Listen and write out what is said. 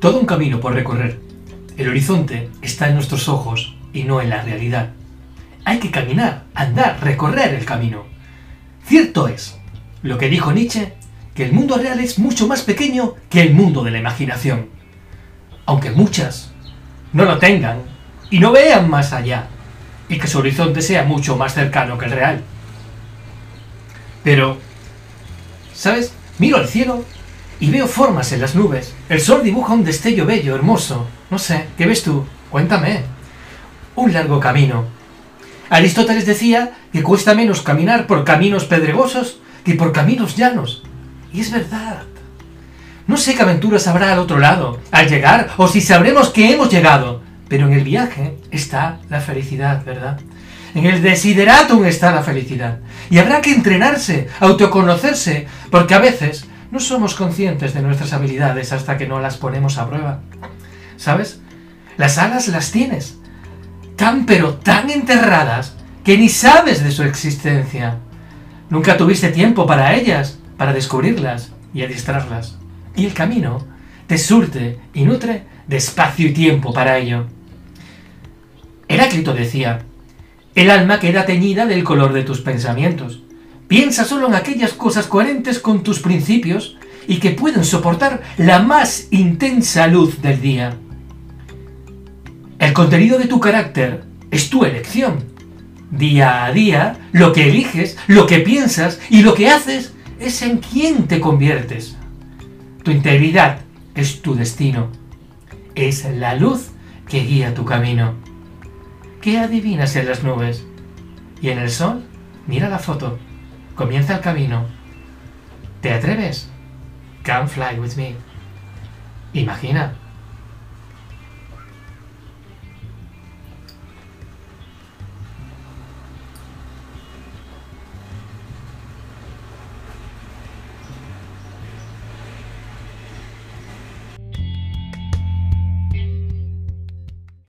todo un camino por recorrer. El horizonte está en nuestros ojos y no en la realidad. Hay que caminar, andar, recorrer el camino. Cierto es, lo que dijo Nietzsche, que el mundo real es mucho más pequeño que el mundo de la imaginación. Aunque muchas no lo tengan y no vean más allá, y que su horizonte sea mucho más cercano que el real. Pero, ¿sabes? Miro al cielo y veo formas en las nubes. El sol dibuja un destello bello, hermoso. No sé, ¿qué ves tú? Cuéntame. Un largo camino. Aristóteles decía que cuesta menos caminar por caminos pedregosos que por caminos llanos. Y es verdad. No sé qué aventuras habrá al otro lado, al llegar, o si sabremos que hemos llegado. Pero en el viaje está la felicidad, ¿verdad? En el desideratum está la felicidad. Y habrá que entrenarse, autoconocerse, porque a veces no somos conscientes de nuestras habilidades hasta que no las ponemos a prueba. ¿Sabes? Las alas las tienes, tan pero tan enterradas que ni sabes de su existencia. Nunca tuviste tiempo para ellas, para descubrirlas y adiestrarlas. Y el camino te surte y nutre de espacio y tiempo para ello. Heráclito decía, el alma queda teñida del color de tus pensamientos. Piensa solo en aquellas cosas coherentes con tus principios y que pueden soportar la más intensa luz del día. El contenido de tu carácter es tu elección. Día a día, lo que eliges, lo que piensas y lo que haces es en quien te conviertes. Tu integridad es tu destino. Es la luz que guía tu camino. ¿Qué adivinas en las nubes? ¿Y en el sol? Mira la foto. Comienza el camino. ¿Te atreves? Come fly with me. Imagina,